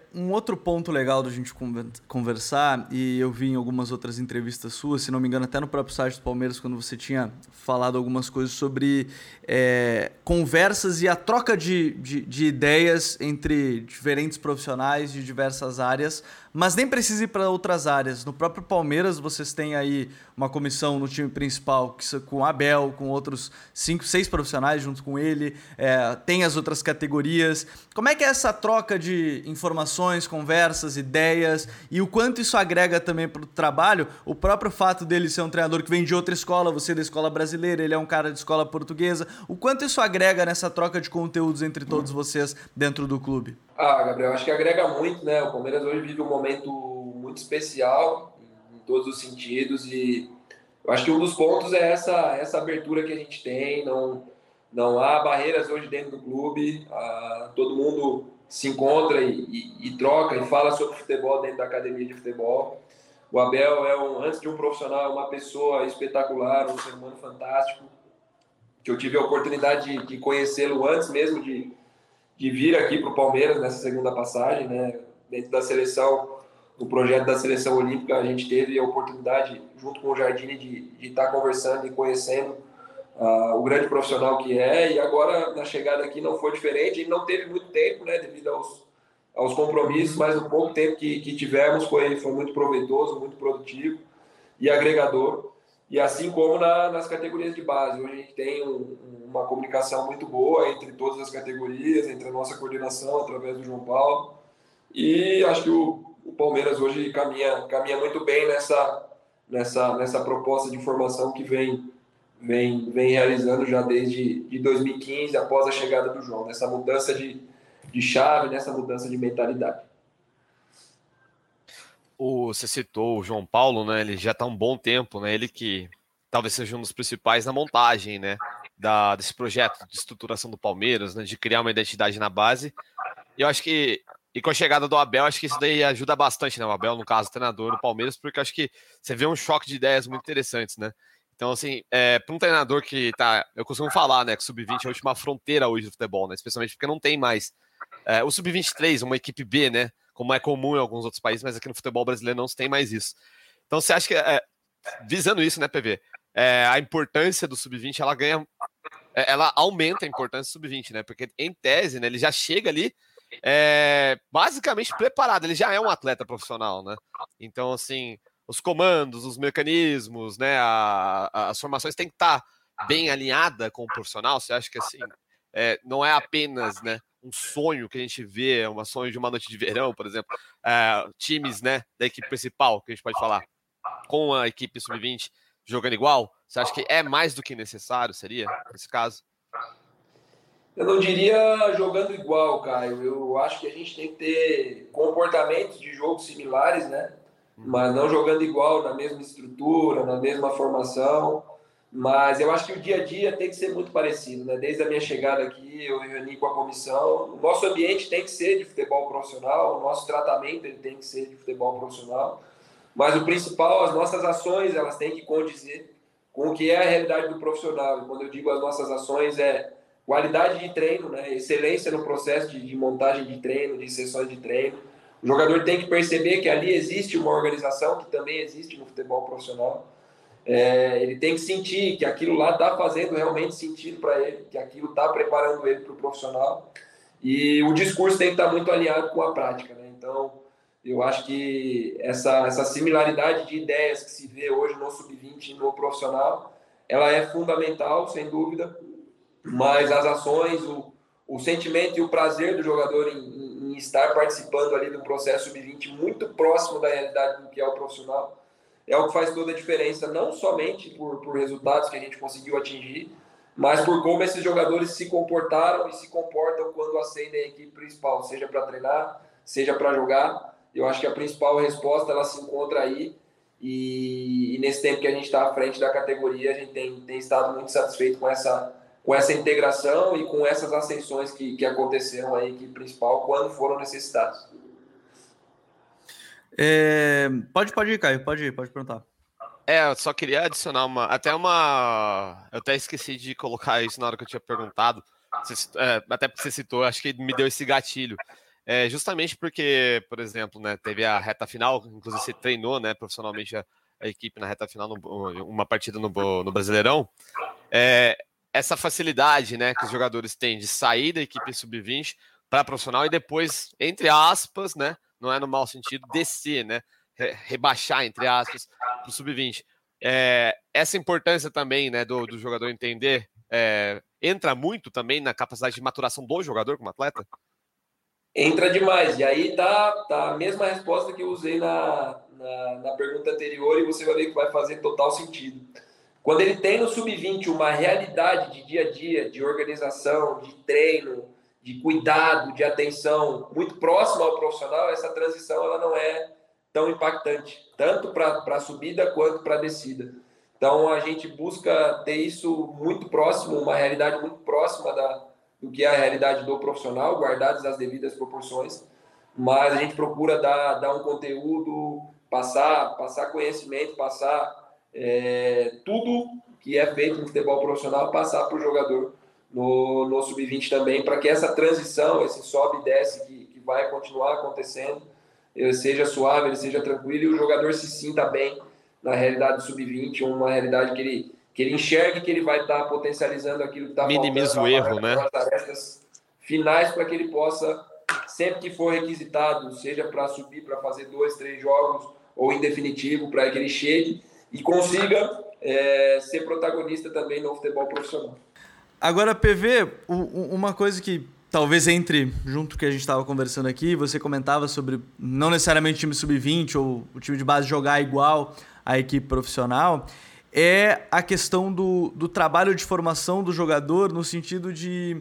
um outro ponto legal da gente conversar, e eu vi em algumas outras entrevistas suas, se não me engano, até no próprio site do Palmeiras, quando você tinha falado algumas coisas sobre é, conversas e a troca de, de, de, ideias entre diferentes profissionais de diversas áreas, mas nem precisa ir para outras áreas. No próprio Palmeiras, vocês têm aí uma comissão no time principal com Abel, com outros cinco, seis profissionais junto com ele, é, tem as outras categorias. Como é que é essa troca de informações, conversas, ideias e o quanto isso agrega também para o trabalho? O próprio fato dele ser um treinador que vem de outra escola, você da escola brasileira, ele é um cara de escola portuguesa. O quanto isso agrega nessa troca de conteúdos entre todos vocês dentro do clube? Ah, Gabriel, acho que agrega muito, né? O Palmeiras hoje vive um momento muito especial em todos os sentidos e eu acho que um dos pontos é essa essa abertura que a gente tem, não não há barreiras hoje dentro do clube, ah, todo mundo se encontra e, e, e, troca e fala sobre futebol dentro da academia de futebol. O Abel é um, antes de um profissional, uma pessoa espetacular, um ser humano fantástico, que eu tive a oportunidade de, de conhecê-lo antes mesmo de, de vir aqui para o Palmeiras nessa segunda passagem, né? Dentro da seleção, no projeto da seleção olímpica, a gente teve a oportunidade, junto com o Jardine, de, estar tá conversando e conhecendo uh, o grande profissional que é. E agora, na chegada aqui, não foi diferente. Ele não teve muito tempo, né, devido aos, aos compromissos, mas o pouco tempo que, que tivemos foi muito proveitoso, muito produtivo e agregador. E assim como na, nas categorias de base, hoje a gente tem um, uma comunicação muito boa entre todas as categorias, entre a nossa coordenação através do João Paulo. E acho que o, o Palmeiras hoje caminha, caminha muito bem nessa, nessa, nessa proposta de formação que vem, vem, vem realizando já desde de 2015, após a chegada do João, nessa mudança de, de chave, nessa mudança de mentalidade. O, você citou o João Paulo, né? Ele já está um bom tempo, né? Ele que talvez seja um dos principais na montagem, né? Da, desse projeto de estruturação do Palmeiras, né? De criar uma identidade na base. E eu acho que e com a chegada do Abel, acho que isso daí ajuda bastante, né? O Abel, no caso, treinador do Palmeiras, porque acho que você vê um choque de ideias muito interessantes, né? Então, assim, é, para um treinador que tá. Eu costumo falar, né? Que o Sub-20 é a última fronteira hoje do futebol, né? Especialmente porque não tem mais. É, o Sub-23, uma equipe B, né? Como é comum em alguns outros países, mas aqui no futebol brasileiro não se tem mais isso. Então você acha que, é, visando isso, né, PV, é, a importância do sub-20 ela ganha, é, ela aumenta a importância do sub-20, né? Porque em tese, né, ele já chega ali é, basicamente preparado, ele já é um atleta profissional, né? Então, assim, os comandos, os mecanismos, né, a, a, as formações têm que estar bem alinhada com o profissional. Você acha que assim é, não é apenas, né? Um sonho que a gente vê, um sonho de uma noite de verão, por exemplo, é, times né, da equipe principal, que a gente pode falar, com a equipe sub-20 jogando igual, você acha que é mais do que necessário, seria, nesse caso? Eu não diria jogando igual, Caio. Eu acho que a gente tem que ter comportamentos de jogo similares, né? Uhum. Mas não jogando igual, na mesma estrutura, na mesma formação. Mas eu acho que o dia a dia tem que ser muito parecido, né? Desde a minha chegada aqui, eu reuni com a comissão. O nosso ambiente tem que ser de futebol profissional, o nosso tratamento ele tem que ser de futebol profissional. Mas o principal, as nossas ações, elas têm que condizer com o que é a realidade do profissional. E quando eu digo as nossas ações, é qualidade de treino, né? excelência no processo de, de montagem de treino, de sessões de treino. O jogador tem que perceber que ali existe uma organização que também existe no futebol profissional é, ele tem que sentir que aquilo lá está fazendo realmente sentido para ele, que aquilo está preparando ele para o profissional. E o discurso tem que estar tá muito alinhado com a prática. Né? Então, eu acho que essa, essa similaridade de ideias que se vê hoje no sub-20 e no profissional, ela é fundamental, sem dúvida, mas as ações, o, o sentimento e o prazer do jogador em, em, em estar participando ali do processo sub-20 muito próximo da realidade do que é o profissional, é o que faz toda a diferença, não somente por, por resultados que a gente conseguiu atingir, mas por como esses jogadores se comportaram e se comportam quando ascendem a equipe principal, seja para treinar, seja para jogar. Eu acho que a principal resposta ela se encontra aí. E, e nesse tempo que a gente está à frente da categoria, a gente tem, tem estado muito satisfeito com essa, com essa integração e com essas ascensões que, que aconteceram aí, equipe principal, quando foram necessitados. É, pode, pode ir, Caio, pode ir, pode perguntar. É, eu só queria adicionar uma. Até uma. Eu até esqueci de colocar isso na hora que eu tinha perguntado. Você, é, até porque você citou, acho que me deu esse gatilho. É, justamente porque, por exemplo, né, teve a reta final, inclusive você treinou né, profissionalmente a, a equipe na reta final, no, uma partida no, no Brasileirão. É, essa facilidade né, que os jogadores têm de sair da equipe sub-20 para profissional e depois, entre aspas, né, não é no mau sentido, descer, né? Rebaixar, entre aspas, para o sub-20. É, essa importância também né, do, do jogador entender é, entra muito também na capacidade de maturação do jogador como atleta? Entra demais. E aí tá, tá a mesma resposta que eu usei na, na, na pergunta anterior e você vai ver que vai fazer total sentido. Quando ele tem no sub-20 uma realidade de dia a dia, de organização, de treino, de cuidado, de atenção muito próximo ao profissional, essa transição ela não é tão impactante, tanto para a subida quanto para a descida. Então a gente busca ter isso muito próximo, uma realidade muito próxima da, do que é a realidade do profissional, guardadas as devidas proporções, mas a gente procura dar, dar um conteúdo, passar, passar conhecimento, passar é, tudo que é feito no futebol profissional, passar para o jogador no, no sub-20 também, para que essa transição, esse sobe e desce que, que vai continuar acontecendo, ele seja suave, ele seja tranquilo e o jogador se sinta bem na realidade do sub-20, uma realidade que ele, que ele enxergue que ele vai estar potencializando aquilo que está Minimiza o erro, né? tarefas finais para que ele possa, sempre que for requisitado, seja para subir, para fazer dois, três jogos ou em definitivo, para que ele chegue e consiga é, ser protagonista também no futebol profissional. Agora, PV, uma coisa que talvez entre junto que a gente estava conversando aqui, você comentava sobre não necessariamente time sub-20 ou o time de base jogar igual à equipe profissional, é a questão do, do trabalho de formação do jogador no sentido de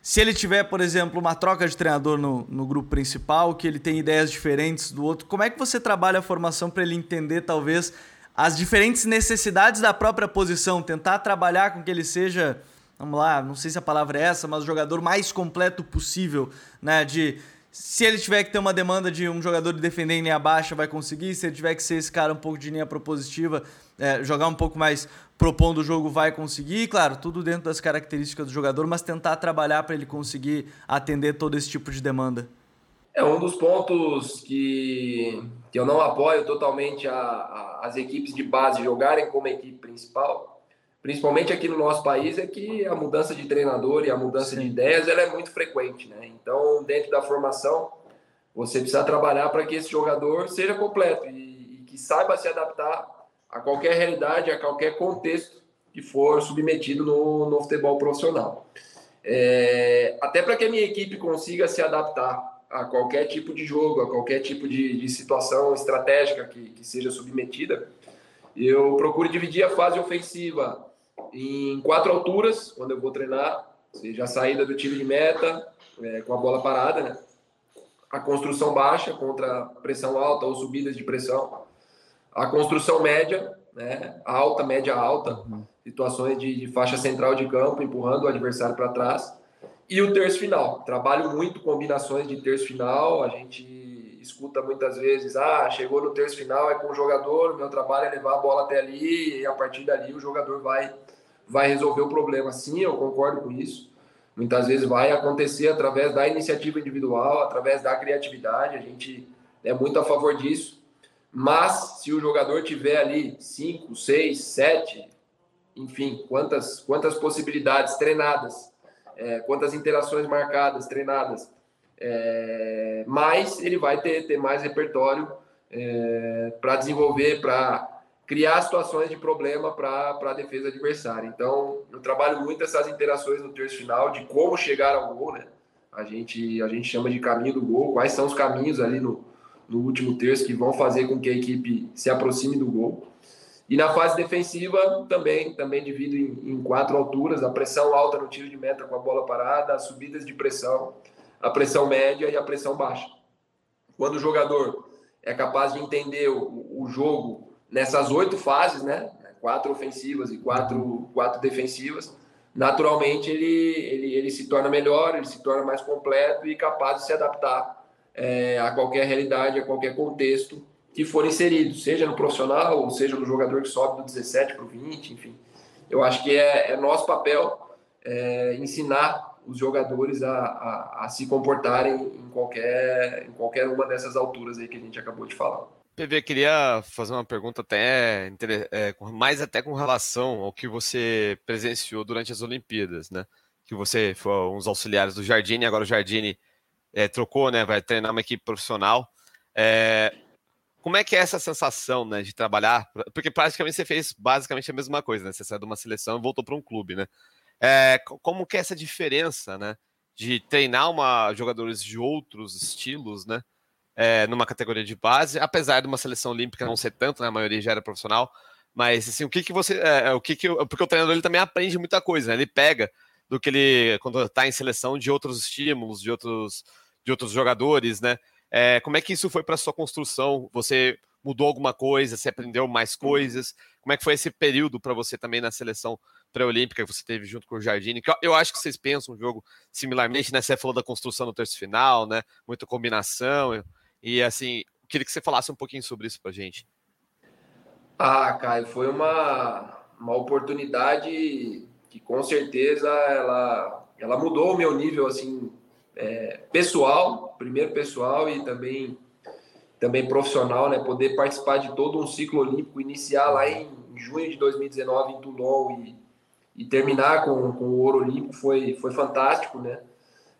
se ele tiver, por exemplo, uma troca de treinador no, no grupo principal, que ele tem ideias diferentes do outro, como é que você trabalha a formação para ele entender, talvez, as diferentes necessidades da própria posição, tentar trabalhar com que ele seja vamos lá, não sei se a palavra é essa, mas o jogador mais completo possível, né? De se ele tiver que ter uma demanda de um jogador de defender em linha baixa, vai conseguir. Se ele tiver que ser esse cara um pouco de linha propositiva, é, jogar um pouco mais propondo o jogo, vai conseguir. Claro, tudo dentro das características do jogador, mas tentar trabalhar para ele conseguir atender todo esse tipo de demanda. É um dos pontos que, que eu não apoio totalmente a, a, as equipes de base jogarem como equipe principal principalmente aqui no nosso país, é que a mudança de treinador e a mudança Sim. de ideias ela é muito frequente. Né? Então, dentro da formação, você precisa trabalhar para que esse jogador seja completo e, e, que saiba se adaptar a qualquer realidade, a qualquer contexto que for submetido no, no futebol profissional. É, até para que a minha equipe consiga se adaptar a qualquer tipo de jogo, a qualquer tipo de, de situação estratégica que, que seja submetida, eu procuro dividir a fase ofensiva em quatro alturas, quando eu vou treinar, seja a saída do tiro de meta, é, com a bola parada, né? a construção baixa contra pressão alta ou subidas de pressão, a construção média, né? alta, média, alta, uhum. situações de, de, faixa central de campo, empurrando o adversário para trás, e o terço final. Trabalho muito combinações de terço final, a gente escuta muitas vezes, ah, chegou no terço final, é com o jogador, o meu trabalho é levar a bola até ali, e a partir dali o jogador vai vai resolver o problema. Sim, eu concordo com isso. Muitas vezes vai acontecer através da iniciativa individual, através da criatividade. A gente é muito a favor disso. Mas se o jogador tiver ali cinco, seis, sete, enfim, quantas quantas possibilidades treinadas, é, quantas interações marcadas, treinadas, é, mais ele vai ter, ter mais repertório é, para desenvolver, para criar situações de problema para a defesa adversária. Então, eu trabalho muito essas interações no terço final, de como chegar ao gol, né? A gente, a gente chama de caminho do gol, quais são os caminhos ali no, no último terço que vão fazer com que a equipe se aproxime do gol. E na fase defensiva, também, também divido em, em quatro alturas: a pressão alta no tiro de meta com a bola parada, as subidas de pressão, a pressão média e a pressão baixa. Quando o jogador é capaz de entender o, o jogo nessas oito fases, né? Quatro ofensivas e quatro, quatro defensivas. Naturalmente ele, ele, ele se torna melhor, ele se torna mais completo e capaz de se adaptar é, a qualquer realidade, a qualquer contexto que for inserido, seja no profissional, ou seja no jogador que sobe do 17 para o 20, enfim. Eu acho que é, é nosso papel é, ensinar os jogadores a, a, a, se comportarem em qualquer, em qualquer uma dessas alturas aí que a gente acabou de falar. PV, queria fazer uma pergunta até é, mais até com relação ao que você presenciou durante as Olimpíadas, né? Que você foi um dos auxiliares do Jardine, agora o Jardine é, trocou, né? Vai treinar uma equipe profissional. É, como é que é essa sensação, né, de trabalhar? Porque praticamente você fez basicamente a mesma coisa, né? Você saiu de uma seleção e voltou para um clube, né? É, como que é essa diferença, né? De treinar uma, jogadores de outros estilos, né? É, numa categoria de base, apesar de uma seleção olímpica não ser tanto, né, a maioria já era profissional, mas assim, o que que você, é, é o que que, porque o treinador ele também aprende muita coisa, né? ele pega do que ele quando está em seleção de outros estímulos, de outros de outros jogadores, né? É, como é que isso foi para sua construção? Você mudou alguma coisa? Você aprendeu mais coisas? Como é que foi esse período para você também na seleção pré-olímpica que você teve junto com o Jardine? Que eu acho que vocês pensam um jogo similarmente, né? Você falou da construção no terço final, né? Muita combinação. E assim, queria que você falasse um pouquinho sobre isso pra gente. Ah, Caio, foi uma, uma oportunidade que com certeza ela, ela mudou o meu nível assim é, pessoal, primeiro pessoal e também também profissional, né? Poder participar de todo um ciclo olímpico, iniciar lá em junho de 2019 em Toulon e, e terminar com, com o ouro olímpico foi, foi fantástico, né?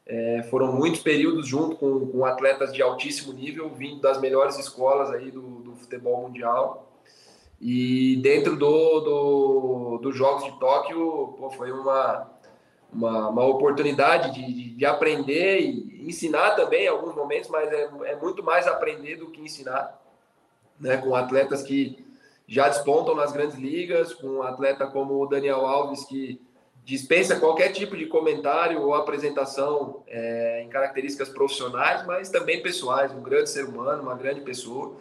É, foram muitos períodos junto com, com, atletas de altíssimo nível, vindo das melhores escolas aí do, do futebol mundial. E dentro do, do, dos Jogos de Tóquio, pô, foi uma, uma, uma oportunidade de, de, de, aprender e ensinar também em alguns momentos, mas é, é muito mais aprender do que ensinar, né? Com atletas que já despontam nas grandes ligas, com um atleta como o Daniel Alves, que dispensa qualquer tipo de comentário ou apresentação é, em características profissionais, mas também pessoais, um grande ser humano, uma grande pessoa,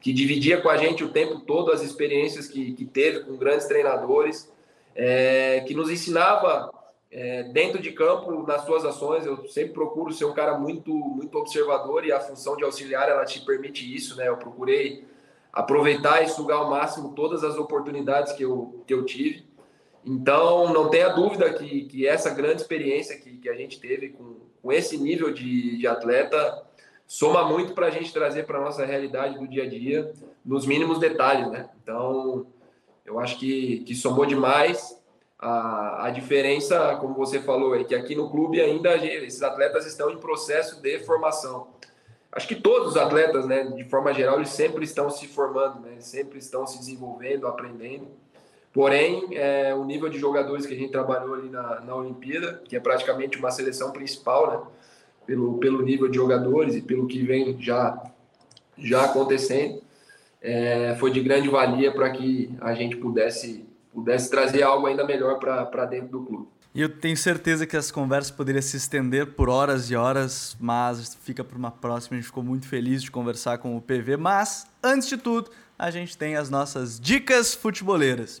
que dividia com a gente o tempo todo as experiências que, que teve com grandes treinadores, é, que nos ensinava é, dentro de campo nas suas ações. Eu sempre procuro ser um cara muito, muito observador e a função de auxiliar ela te permite isso, né? Eu procurei aproveitar e sugar ao máximo todas as oportunidades que eu, que eu tive. Então, não tenha dúvida que, que essa grande experiência que, que a gente teve com, com esse nível de, de atleta soma muito para a gente trazer para a nossa realidade do dia a dia, nos mínimos detalhes, né? Então, eu acho que, que somou demais. A, a diferença, como você falou, é que aqui no clube ainda esses atletas estão em processo de formação acho que todos os atletas, né, de forma geral, eles sempre estão se formando, né, sempre estão se desenvolvendo, aprendendo. Porém, é, o nível de jogadores que a gente trabalhou ali na, na Olimpíada, que é praticamente uma seleção principal, né, pelo, pelo nível de jogadores e pelo que vem já, já acontecendo, é, foi de grande valia para que a gente pudesse, pudesse trazer algo ainda melhor para dentro do clube. E eu tenho certeza que essa conversa poderia se estender por horas e horas, mas fica para uma próxima. A gente ficou muito feliz de conversar com o PV. Mas, antes de tudo, a gente tem as nossas dicas futeboleiras.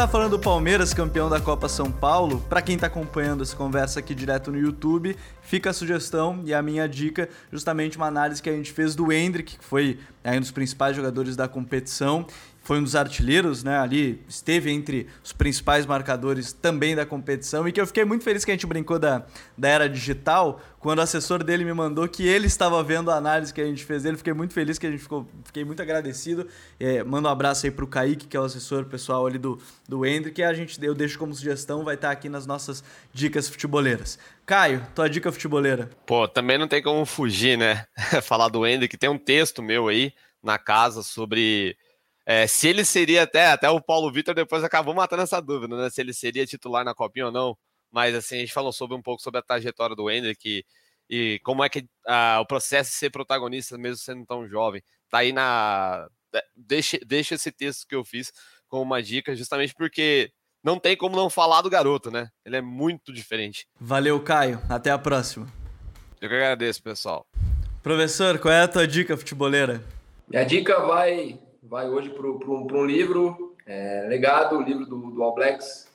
Já que a gente tá falando do Palmeiras, campeão da Copa São Paulo, para quem tá acompanhando essa conversa aqui direto no YouTube, fica a sugestão e a minha dica, justamente uma análise que a gente fez do Hendrick, que foi um dos principais jogadores da competição, foi um dos artilheiros, né? Ali esteve entre os principais marcadores também da competição e que eu fiquei muito feliz que a gente brincou da, da era digital quando o assessor dele me mandou que ele estava vendo a análise que a gente fez dele. Fiquei muito feliz que a gente ficou, fiquei muito agradecido. É, manda um abraço aí pro Kaique, que é o assessor pessoal ali do, do Hendrick, que a gente eu deixo como sugestão, vai estar aqui nas nossas dicas futeboleiras. Caio, tua dica futeboleira. Pô, também não tem como fugir, né? Falar do Hendrick, tem um texto meu aí na casa sobre é, se ele seria até, até o Paulo Vitor depois acabou matando essa dúvida, né? Se ele seria titular na Copinha ou não. Mas assim, a gente falou sobre um pouco sobre a trajetória do Hendrick e, e como é que ah, o processo de ser protagonista, mesmo sendo tão jovem. Tá aí na. É, deixa, deixa esse texto que eu fiz com uma dica, justamente porque não tem como não falar do garoto, né? Ele é muito diferente. Valeu, Caio. Até a próxima. Eu que agradeço, pessoal. Professor, qual é a tua dica futeboleira? Minha dica vai vai hoje para um, livro, é, Legado, o livro do, do All Blacks,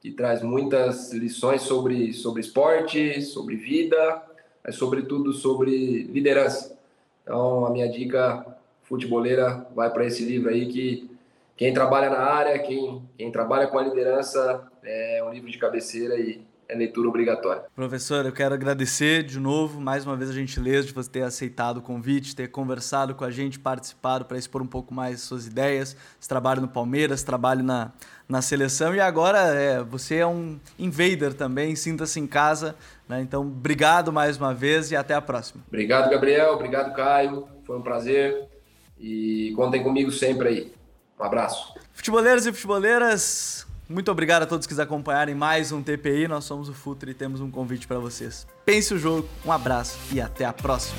que traz muitas lições sobre, sobre esporte, sobre vida, mas sobretudo sobre liderança. Então, a minha dica futeboleira vai para esse livro aí que quem trabalha na área, quem, quem trabalha com a liderança, é um livro de cabeceira e é leitura obrigatória. Professor, eu quero agradecer de novo, mais uma vez a gentileza de você ter aceitado o convite, ter conversado com a gente, participado para expor um pouco mais suas ideias, esse trabalho no Palmeiras, trabalho na, na seleção e agora é, você é um invader também, sinta-se em casa, né? Então, obrigado mais uma vez e até a próxima. Obrigado, Gabriel, obrigado, Caio, foi um prazer e contem comigo sempre aí. Um abraço. Futeboleiros e futeboleiras, muito obrigado a todos que acompanharem mais um TPI. Nós somos o Futre e temos um convite para vocês. Pense o jogo, um abraço e até a próxima.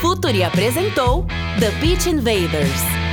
Futuri apresentou The Pitch Invaders.